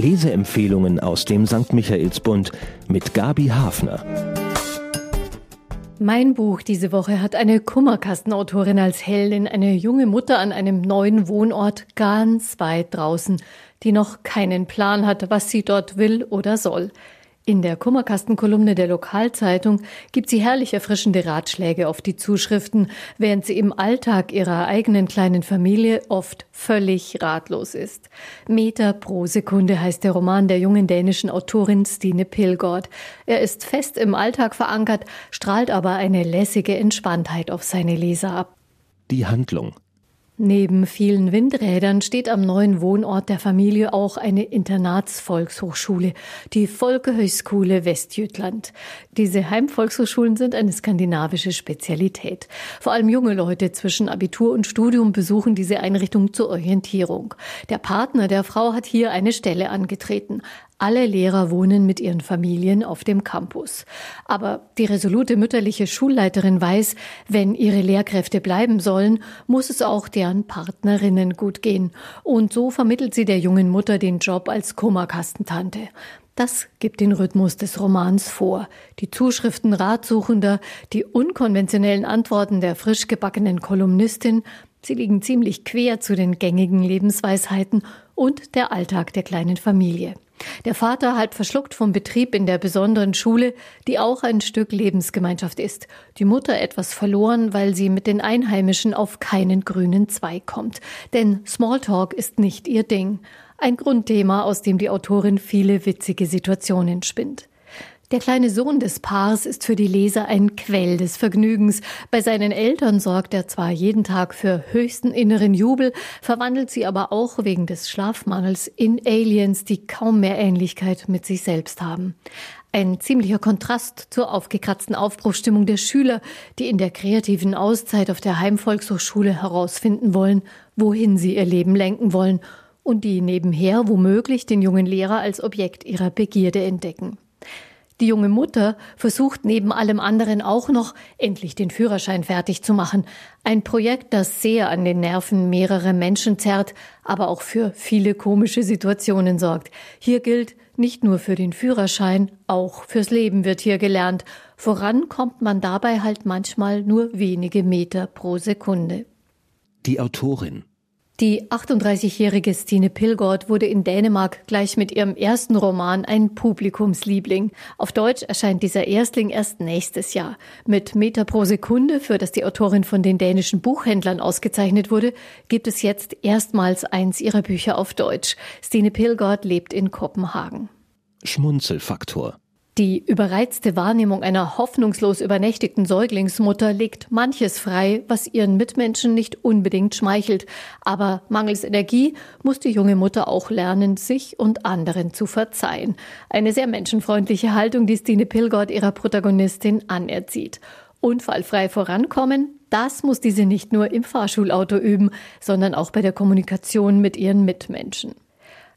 Leseempfehlungen aus dem St. Michaelsbund mit Gabi Hafner. Mein Buch diese Woche hat eine Kummerkastenautorin als Heldin, eine junge Mutter an einem neuen Wohnort ganz weit draußen, die noch keinen Plan hat, was sie dort will oder soll. In der Kummerkastenkolumne der Lokalzeitung gibt sie herrlich erfrischende Ratschläge auf die Zuschriften, während sie im Alltag ihrer eigenen kleinen Familie oft völlig ratlos ist. Meter pro Sekunde heißt der Roman der jungen dänischen Autorin Stine Pilgord. Er ist fest im Alltag verankert, strahlt aber eine lässige Entspanntheit auf seine Leser ab. Die Handlung Neben vielen Windrädern steht am neuen Wohnort der Familie auch eine Internatsvolkshochschule, die Folkehögskule Westjütland. Diese Heimvolkshochschulen sind eine skandinavische Spezialität. Vor allem junge Leute zwischen Abitur und Studium besuchen diese Einrichtung zur Orientierung. Der Partner der Frau hat hier eine Stelle angetreten. Alle Lehrer wohnen mit ihren Familien auf dem Campus. Aber die resolute mütterliche Schulleiterin weiß, wenn ihre Lehrkräfte bleiben sollen, muss es auch deren Partnerinnen gut gehen. Und so vermittelt sie der jungen Mutter den Job als Kummerkastentante. Das gibt den Rhythmus des Romans vor. Die Zuschriften Ratsuchender, die unkonventionellen Antworten der frisch gebackenen Kolumnistin, sie liegen ziemlich quer zu den gängigen Lebensweisheiten und der Alltag der kleinen Familie. Der Vater halb verschluckt vom Betrieb in der besonderen Schule, die auch ein Stück Lebensgemeinschaft ist. Die Mutter etwas verloren, weil sie mit den Einheimischen auf keinen grünen Zweig kommt. Denn Smalltalk ist nicht ihr Ding. Ein Grundthema, aus dem die Autorin viele witzige Situationen spinnt. Der kleine Sohn des Paars ist für die Leser ein Quell des Vergnügens. Bei seinen Eltern sorgt er zwar jeden Tag für höchsten inneren Jubel, verwandelt sie aber auch wegen des Schlafmangels in Aliens, die kaum mehr Ähnlichkeit mit sich selbst haben. Ein ziemlicher Kontrast zur aufgekratzten Aufbruchstimmung der Schüler, die in der kreativen Auszeit auf der Heimvolkshochschule herausfinden wollen, wohin sie ihr Leben lenken wollen und die nebenher womöglich den jungen Lehrer als Objekt ihrer Begierde entdecken. Die junge Mutter versucht neben allem anderen auch noch endlich den Führerschein fertig zu machen. Ein Projekt, das sehr an den Nerven mehrerer Menschen zerrt, aber auch für viele komische Situationen sorgt. Hier gilt, nicht nur für den Führerschein, auch fürs Leben wird hier gelernt. Voran kommt man dabei halt manchmal nur wenige Meter pro Sekunde. Die Autorin die 38-jährige Stine Pilgord wurde in Dänemark gleich mit ihrem ersten Roman ein Publikumsliebling. Auf Deutsch erscheint dieser Erstling erst nächstes Jahr. Mit Meter pro Sekunde, für das die Autorin von den dänischen Buchhändlern ausgezeichnet wurde, gibt es jetzt erstmals eins ihrer Bücher auf Deutsch. Stine Pilgord lebt in Kopenhagen. Schmunzelfaktor die überreizte Wahrnehmung einer hoffnungslos übernächtigten Säuglingsmutter legt manches frei, was ihren Mitmenschen nicht unbedingt schmeichelt. Aber mangels Energie muss die junge Mutter auch lernen, sich und anderen zu verzeihen. Eine sehr menschenfreundliche Haltung, die Stine Pilgord ihrer Protagonistin anerzieht. Unfallfrei vorankommen, das muss diese nicht nur im Fahrschulauto üben, sondern auch bei der Kommunikation mit ihren Mitmenschen.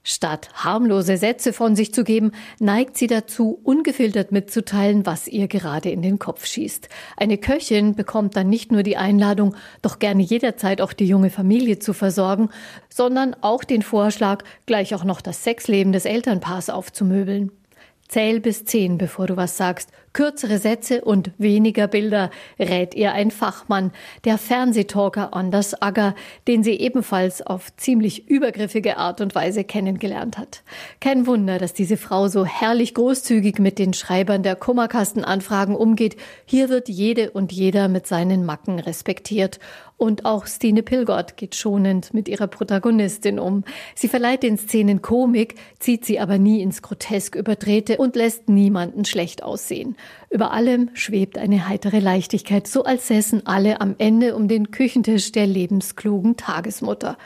Statt harmlose Sätze von sich zu geben, neigt sie dazu, ungefiltert mitzuteilen, was ihr gerade in den Kopf schießt. Eine Köchin bekommt dann nicht nur die Einladung, doch gerne jederzeit auch die junge Familie zu versorgen, sondern auch den Vorschlag, gleich auch noch das Sexleben des Elternpaars aufzumöbeln. Zähl bis zehn, bevor du was sagst. Kürzere Sätze und weniger Bilder, rät ihr ein Fachmann, der Fernsehtalker Anders Agger, den sie ebenfalls auf ziemlich übergriffige Art und Weise kennengelernt hat. Kein Wunder, dass diese Frau so herrlich großzügig mit den Schreibern der Kummerkastenanfragen umgeht. Hier wird jede und jeder mit seinen Macken respektiert. Und auch Stine Pilgott geht schonend mit ihrer Protagonistin um. Sie verleiht den Szenen Komik, zieht sie aber nie ins grotesk überdrehte und lässt niemanden schlecht aussehen. Über allem schwebt eine heitere Leichtigkeit, so als säßen alle am Ende um den Küchentisch der lebensklugen Tagesmutter.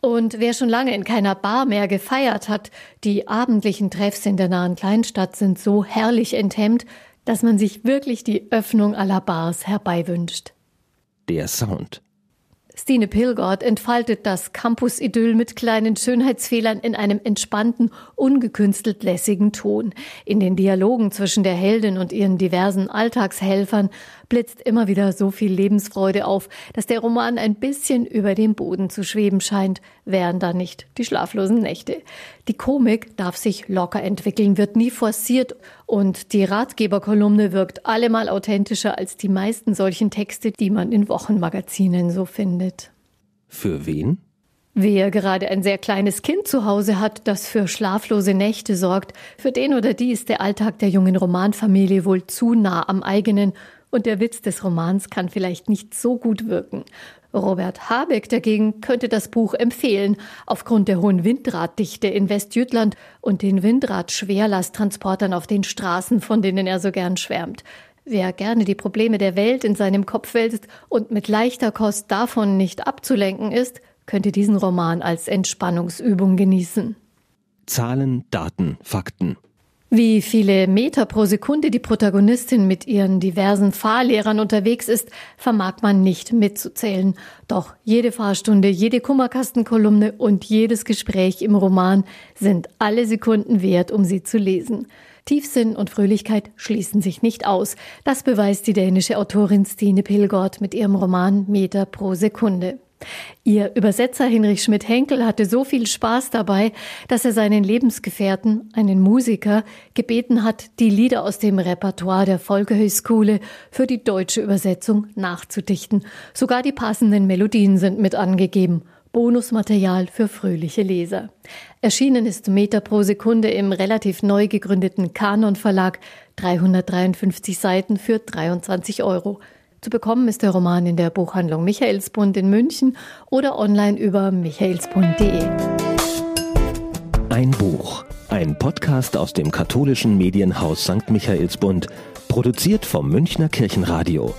Und wer schon lange in keiner Bar mehr gefeiert hat, die abendlichen Treffs in der nahen Kleinstadt sind so herrlich enthemmt, dass man sich wirklich die Öffnung aller Bars herbeiwünscht. Der Sound. Stine Pilgord entfaltet das Campus-Idyll mit kleinen Schönheitsfehlern in einem entspannten, ungekünstelt lässigen Ton. In den Dialogen zwischen der Heldin und ihren diversen Alltagshelfern blitzt immer wieder so viel Lebensfreude auf, dass der Roman ein bisschen über dem Boden zu schweben scheint, wären da nicht die schlaflosen Nächte. Die Komik darf sich locker entwickeln, wird nie forciert und die Ratgeberkolumne wirkt allemal authentischer als die meisten solchen Texte, die man in Wochenmagazinen so findet. Für wen? Wer gerade ein sehr kleines Kind zu Hause hat, das für schlaflose Nächte sorgt, für den oder die ist der Alltag der jungen Romanfamilie wohl zu nah am eigenen und der Witz des Romans kann vielleicht nicht so gut wirken. Robert Habeck dagegen könnte das Buch empfehlen, aufgrund der hohen Windraddichte in Westjütland und den Windrad-Schwerlasttransportern auf den Straßen, von denen er so gern schwärmt. Wer gerne die Probleme der Welt in seinem Kopf wälzt und mit leichter Kost davon nicht abzulenken ist, könnte diesen Roman als Entspannungsübung genießen. Zahlen, Daten, Fakten. Wie viele Meter pro Sekunde die Protagonistin mit ihren diversen Fahrlehrern unterwegs ist, vermag man nicht mitzuzählen. Doch jede Fahrstunde, jede Kummerkastenkolumne und jedes Gespräch im Roman sind alle Sekunden wert, um sie zu lesen. Tiefsinn und Fröhlichkeit schließen sich nicht aus. Das beweist die dänische Autorin Stine Pilgort mit ihrem Roman Meter pro Sekunde. Ihr Übersetzer Hinrich Schmidt-Henkel hatte so viel Spaß dabei, dass er seinen Lebensgefährten, einen Musiker, gebeten hat, die Lieder aus dem Repertoire der Volkehöchschule für die deutsche Übersetzung nachzudichten. Sogar die passenden Melodien sind mit angegeben. Bonusmaterial für fröhliche Leser. Erschienen ist Meter pro Sekunde im relativ neu gegründeten Kanon Verlag, 353 Seiten für 23 Euro. Zu bekommen ist der Roman in der Buchhandlung Michaelsbund in München oder online über michaelsbund.de. Ein Buch, ein Podcast aus dem katholischen Medienhaus St. Michaelsbund, produziert vom Münchner Kirchenradio.